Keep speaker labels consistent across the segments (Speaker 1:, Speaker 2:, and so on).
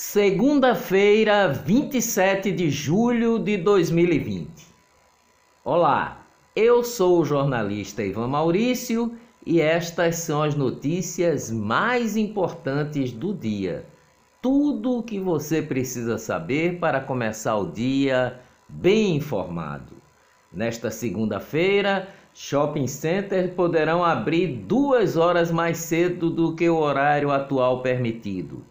Speaker 1: Segunda-feira, 27 de julho de 2020. Olá, eu sou o jornalista Ivan Maurício e estas são as notícias mais importantes do dia. Tudo o que você precisa saber para começar o dia bem informado. Nesta segunda-feira, shopping centers poderão abrir duas horas mais cedo do que o horário atual permitido.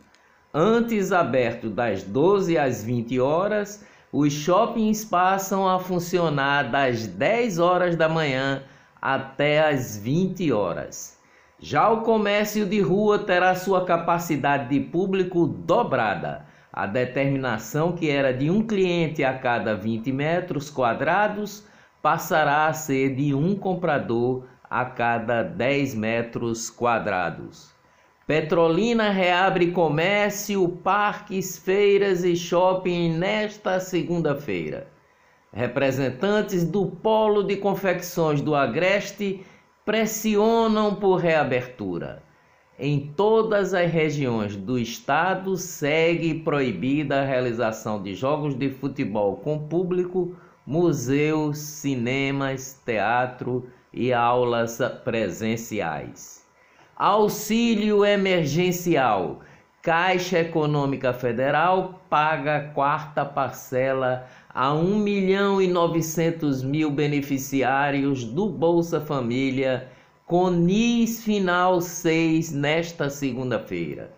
Speaker 1: Antes aberto das 12 às 20 horas, os shoppings passam a funcionar das 10 horas da manhã até as 20 horas. Já o comércio de rua terá sua capacidade de público dobrada. A determinação que era de um cliente a cada 20 metros quadrados passará a ser de um comprador a cada 10 metros quadrados. Petrolina reabre comércio, parques, feiras e shopping nesta segunda-feira. Representantes do Polo de Confecções do Agreste pressionam por reabertura. Em todas as regiões do estado segue proibida a realização de jogos de futebol com público, museus, cinemas, teatro e aulas presenciais. Auxílio emergencial. Caixa Econômica Federal paga quarta parcela a 1 milhão e 900 mil beneficiários do Bolsa Família com NIS final 6 nesta segunda-feira.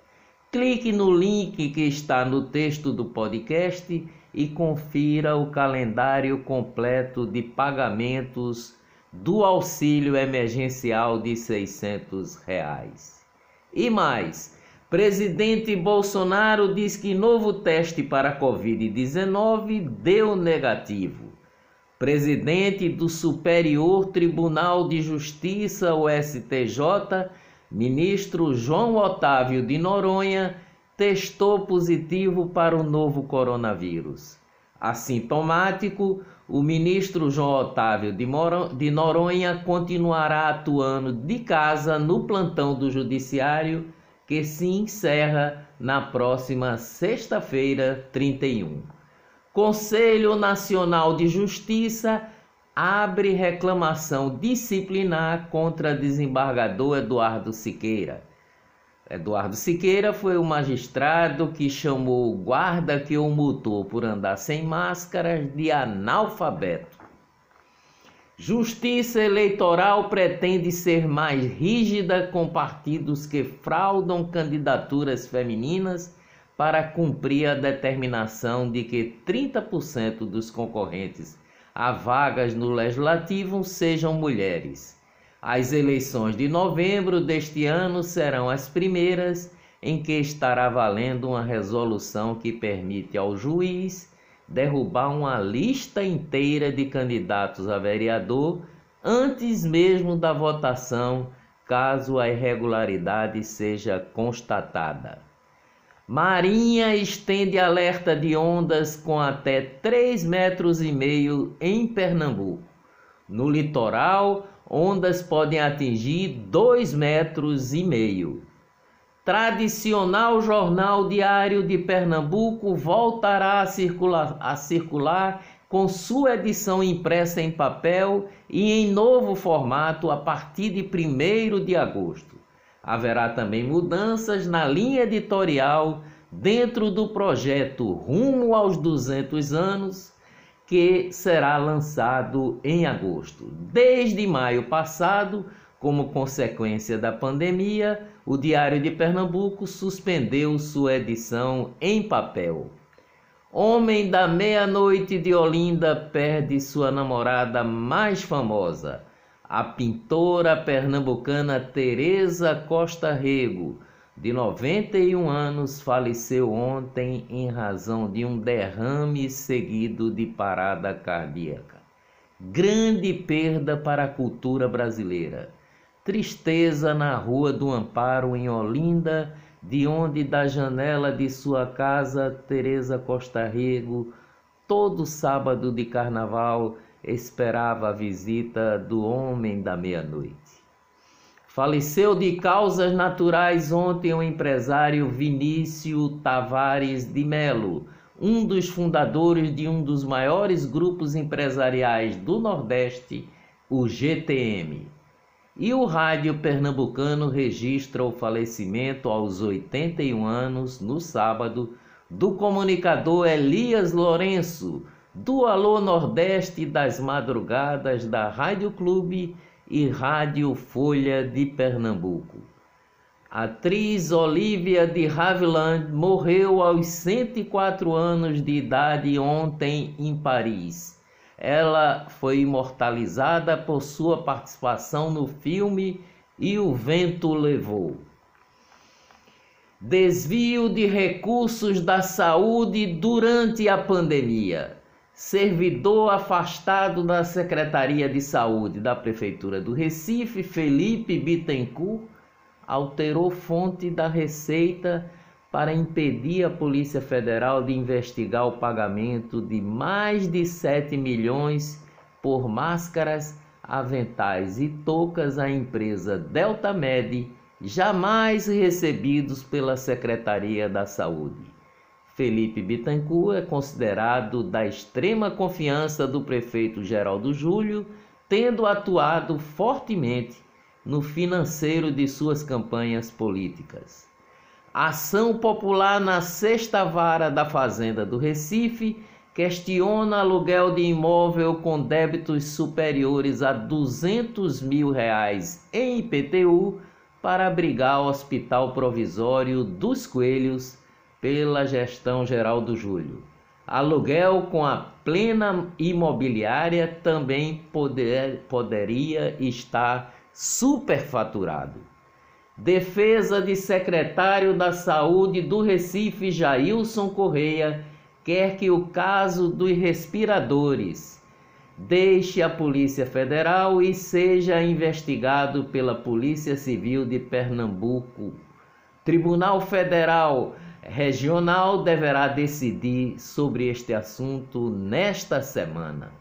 Speaker 1: Clique no link que está no texto do podcast e confira o calendário completo de pagamentos do auxílio emergencial de 600 reais. E mais, presidente Bolsonaro diz que novo teste para Covid-19 deu negativo. Presidente do Superior Tribunal de Justiça, o STJ, ministro João Otávio de Noronha, testou positivo para o novo coronavírus. Assintomático, o ministro João Otávio de Noronha continuará atuando de casa no plantão do Judiciário, que se encerra na próxima sexta-feira, 31. Conselho Nacional de Justiça abre reclamação disciplinar contra desembargador Eduardo Siqueira. Eduardo Siqueira foi o magistrado que chamou o guarda que o multou por andar sem máscaras de analfabeto. Justiça Eleitoral pretende ser mais rígida com partidos que fraudam candidaturas femininas para cumprir a determinação de que 30% dos concorrentes a vagas no legislativo sejam mulheres. As eleições de novembro deste ano serão as primeiras em que estará valendo uma resolução que permite ao juiz derrubar uma lista inteira de candidatos a vereador antes mesmo da votação, caso a irregularidade seja constatada. Marinha estende alerta de ondas com até 3 metros em Pernambuco. No litoral, ondas podem atingir 2 metros e meio. Tradicional Jornal Diário de Pernambuco voltará a circular, a circular com sua edição impressa em papel e em novo formato a partir de 1 de agosto. Haverá também mudanças na linha editorial dentro do projeto Rumo aos 200 anos que será lançado em agosto. Desde maio passado, como consequência da pandemia, o Diário de Pernambuco suspendeu sua edição em papel. Homem da meia-noite de Olinda perde sua namorada mais famosa, a pintora pernambucana Teresa Costa Rego de 91 anos, faleceu ontem em razão de um derrame seguido de parada cardíaca. Grande perda para a cultura brasileira. Tristeza na Rua do Amparo, em Olinda, de onde da janela de sua casa Teresa Costa Rego, todo sábado de carnaval, esperava a visita do homem da meia-noite. Faleceu de causas naturais ontem o empresário Vinícius Tavares de Melo, um dos fundadores de um dos maiores grupos empresariais do Nordeste, o GTM. E o rádio pernambucano registra o falecimento aos 81 anos, no sábado, do comunicador Elias Lourenço, do Alô Nordeste das Madrugadas da Rádio Clube e Rádio Folha de Pernambuco. A atriz Olivia de Havilland morreu aos 104 anos de idade ontem em Paris. Ela foi imortalizada por sua participação no filme E o Vento Levou. Desvio de recursos da saúde durante a pandemia servidor afastado da Secretaria de Saúde da Prefeitura do Recife, Felipe Bittencourt, alterou fonte da Receita para impedir a Polícia Federal de investigar o pagamento de mais de 7 milhões por máscaras, aventais e toucas à empresa Delta Med, jamais recebidos pela Secretaria da Saúde. Felipe Bittencourt é considerado da extrema confiança do prefeito Geraldo Júlio, tendo atuado fortemente no financeiro de suas campanhas políticas. Ação popular na sexta vara da Fazenda do Recife questiona aluguel de imóvel com débitos superiores a 200 mil reais em IPTU para abrigar o Hospital Provisório dos Coelhos pela gestão geral do Júlio. Aluguel com a plena imobiliária também poder, poderia estar superfaturado. Defesa de secretário da Saúde do Recife, Jailson Correia, quer que o caso dos respiradores deixe a Polícia Federal e seja investigado pela Polícia Civil de Pernambuco. Tribunal Federal regional deverá decidir sobre este assunto nesta semana.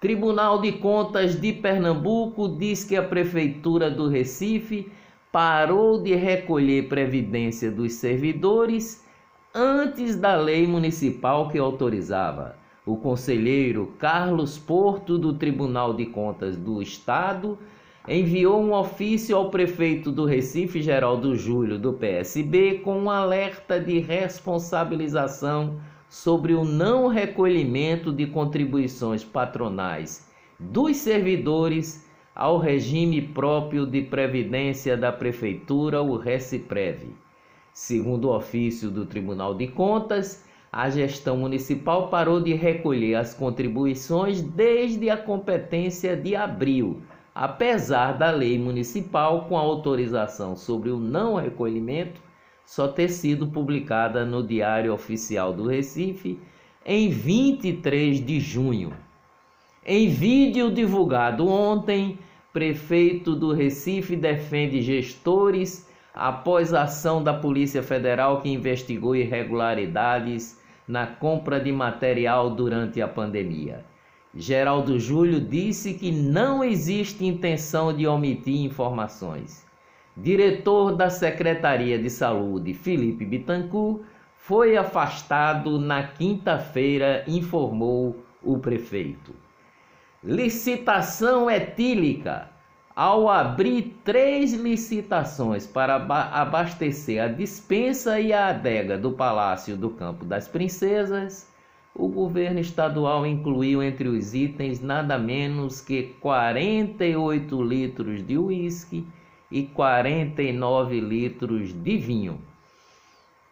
Speaker 1: Tribunal de Contas de Pernambuco diz que a Prefeitura do Recife parou de recolher previdência dos servidores antes da lei municipal que autorizava. O conselheiro Carlos Porto, do Tribunal de Contas do Estado, enviou um ofício ao prefeito do Recife, Geraldo Júlio, do PSB, com um alerta de responsabilização sobre o não recolhimento de contribuições patronais dos servidores ao regime próprio de previdência da prefeitura, o Reciprev. Segundo o ofício do Tribunal de Contas, a gestão municipal parou de recolher as contribuições desde a competência de abril apesar da lei municipal com autorização sobre o não recolhimento só ter sido publicada no Diário Oficial do Recife em 23 de junho. Em vídeo divulgado ontem, prefeito do Recife defende gestores após ação da Polícia Federal que investigou irregularidades na compra de material durante a pandemia. Geraldo Júlio disse que não existe intenção de omitir informações. Diretor da Secretaria de Saúde, Felipe Bittencourt, foi afastado na quinta-feira, informou o prefeito. Licitação etílica. Ao abrir três licitações para abastecer a dispensa e a adega do Palácio do Campo das Princesas, o governo estadual incluiu entre os itens nada menos que 48 litros de uísque e 49 litros de vinho.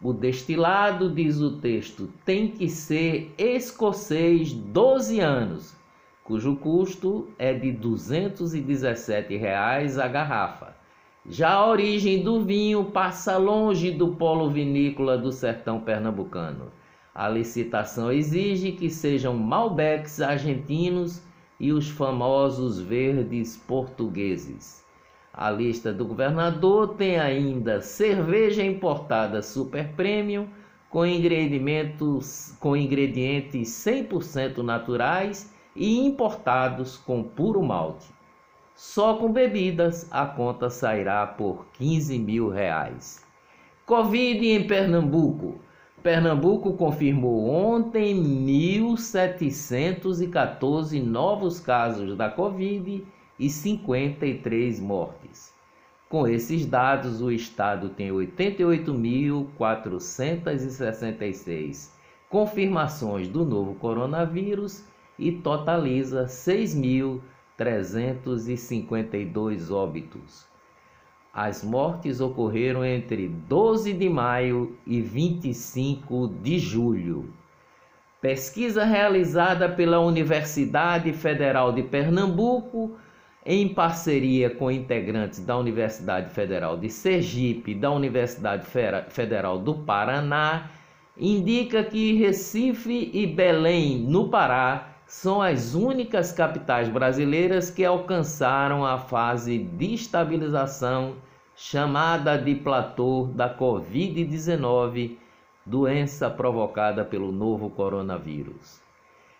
Speaker 1: O destilado, diz o texto, tem que ser escocês 12 anos, cujo custo é de 217 reais a garrafa. Já a origem do vinho passa longe do polo vinícola do sertão pernambucano. A licitação exige que sejam Malbecs argentinos e os famosos verdes portugueses. A lista do governador tem ainda cerveja importada super premium com ingredientes, com ingredientes 100% naturais e importados com puro malte. Só com bebidas a conta sairá por 15 mil reais. Covid em Pernambuco. Pernambuco confirmou ontem 1.714 novos casos da Covid e 53 mortes. Com esses dados, o estado tem 88.466 confirmações do novo coronavírus e totaliza 6.352 óbitos. As mortes ocorreram entre 12 de maio e 25 de julho. Pesquisa realizada pela Universidade Federal de Pernambuco, em parceria com integrantes da Universidade Federal de Sergipe e da Universidade Federal do Paraná, indica que Recife e Belém, no Pará, são as únicas capitais brasileiras que alcançaram a fase de estabilização chamada de platô da Covid-19, doença provocada pelo novo coronavírus.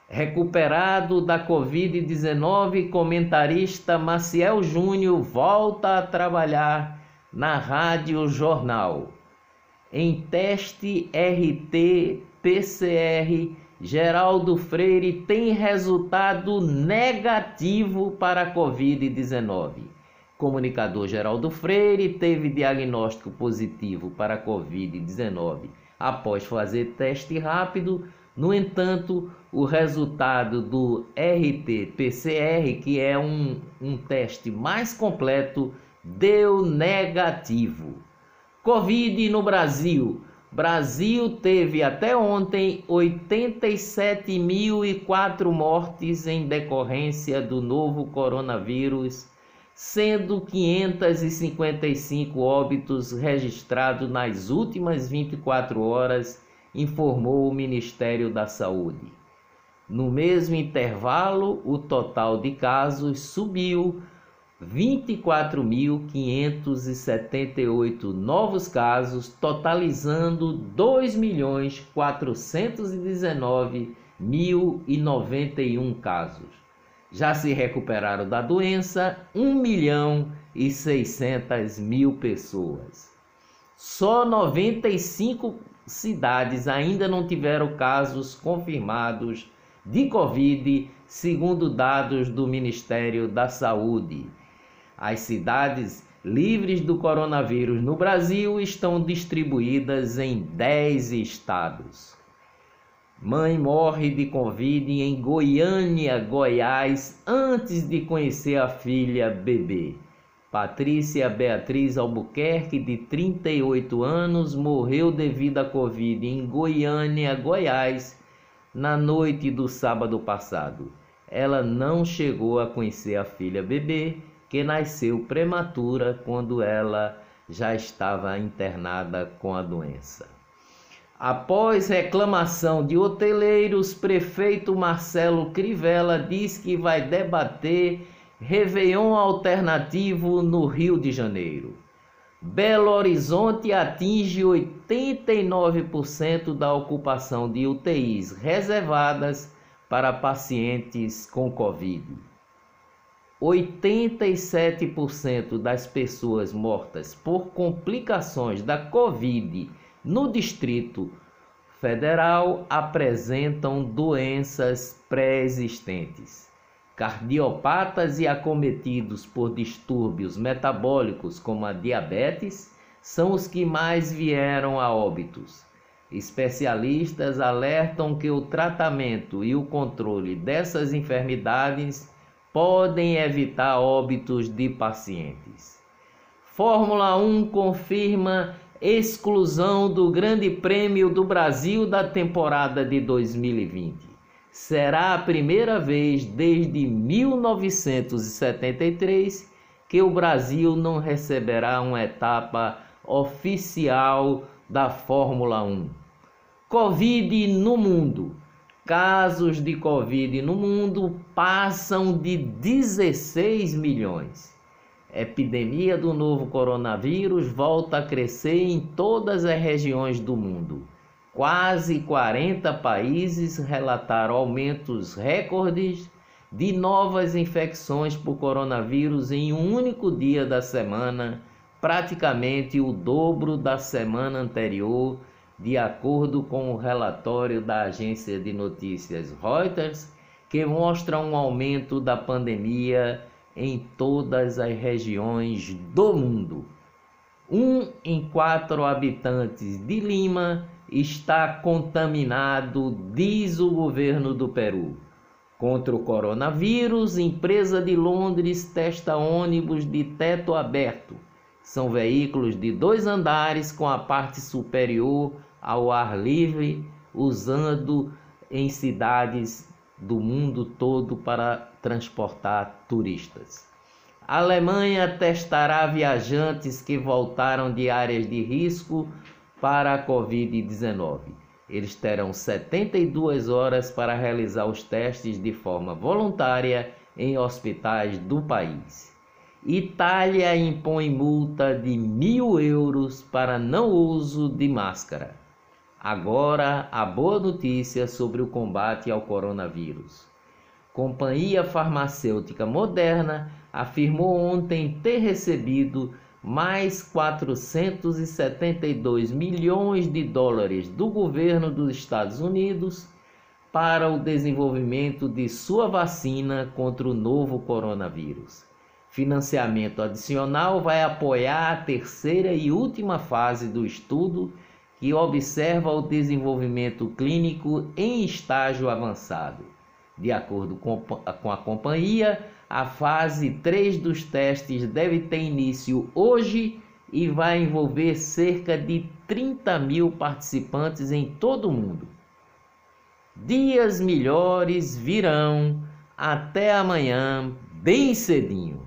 Speaker 1: Recuperado da Covid-19, comentarista Maciel Júnior volta a trabalhar na Rádio Jornal. Em teste RT-PCR, Geraldo Freire tem resultado negativo para a Covid-19 comunicador Geraldo Freire teve diagnóstico positivo para a Covid-19 após fazer teste rápido. No entanto, o resultado do RT-PCR, que é um, um teste mais completo, deu negativo. Covid no Brasil. Brasil teve até ontem 87.004 mortes em decorrência do novo coronavírus sendo 555 óbitos registrados nas últimas 24 horas, informou o Ministério da Saúde. No mesmo intervalo, o total de casos subiu 24.578 novos casos, totalizando 2.419.091 casos. Já se recuperaram da doença 1 milhão e 600 mil pessoas. Só 95 cidades ainda não tiveram casos confirmados de Covid, segundo dados do Ministério da Saúde. As cidades livres do coronavírus no Brasil estão distribuídas em 10 estados. Mãe morre de Covid em Goiânia, Goiás, antes de conhecer a filha bebê. Patrícia Beatriz Albuquerque, de 38 anos, morreu devido à Covid em Goiânia, Goiás, na noite do sábado passado. Ela não chegou a conhecer a filha bebê, que nasceu prematura quando ela já estava internada com a doença. Após reclamação de hoteleiros, prefeito Marcelo Crivella diz que vai debater Réveillon alternativo no Rio de Janeiro. Belo Horizonte atinge 89% da ocupação de UTIs reservadas para pacientes com Covid. 87% das pessoas mortas por complicações da Covid no Distrito Federal apresentam doenças pré-existentes. Cardiopatas e acometidos por distúrbios metabólicos, como a diabetes, são os que mais vieram a óbitos. Especialistas alertam que o tratamento e o controle dessas enfermidades podem evitar óbitos de pacientes. Fórmula 1 confirma exclusão do Grande Prêmio do Brasil da temporada de 2020. Será a primeira vez desde 1973 que o Brasil não receberá uma etapa oficial da Fórmula 1. Covid no mundo. Casos de Covid no mundo passam de 16 milhões epidemia do novo coronavírus volta a crescer em todas as regiões do mundo. Quase 40 países relataram aumentos recordes de novas infecções por coronavírus em um único dia da semana, praticamente o dobro da semana anterior, de acordo com o relatório da agência de notícias Reuters, que mostra um aumento da pandemia em todas as regiões do mundo. Um em quatro habitantes de Lima está contaminado, diz o governo do Peru. Contra o coronavírus, empresa de Londres testa ônibus de teto aberto. São veículos de dois andares com a parte superior ao ar livre, usando em cidades do mundo todo para transportar turistas. A Alemanha testará viajantes que voltaram de áreas de risco para a Covid-19. Eles terão 72 horas para realizar os testes de forma voluntária em hospitais do país. Itália impõe multa de mil euros para não uso de máscara. Agora, a boa notícia sobre o combate ao coronavírus. Companhia farmacêutica Moderna afirmou ontem ter recebido mais 472 milhões de dólares do governo dos Estados Unidos para o desenvolvimento de sua vacina contra o novo coronavírus. Financiamento adicional vai apoiar a terceira e última fase do estudo que observa o desenvolvimento clínico em estágio avançado. De acordo com a companhia, a fase 3 dos testes deve ter início hoje e vai envolver cerca de 30 mil participantes em todo o mundo. Dias melhores virão. Até amanhã, bem cedinho.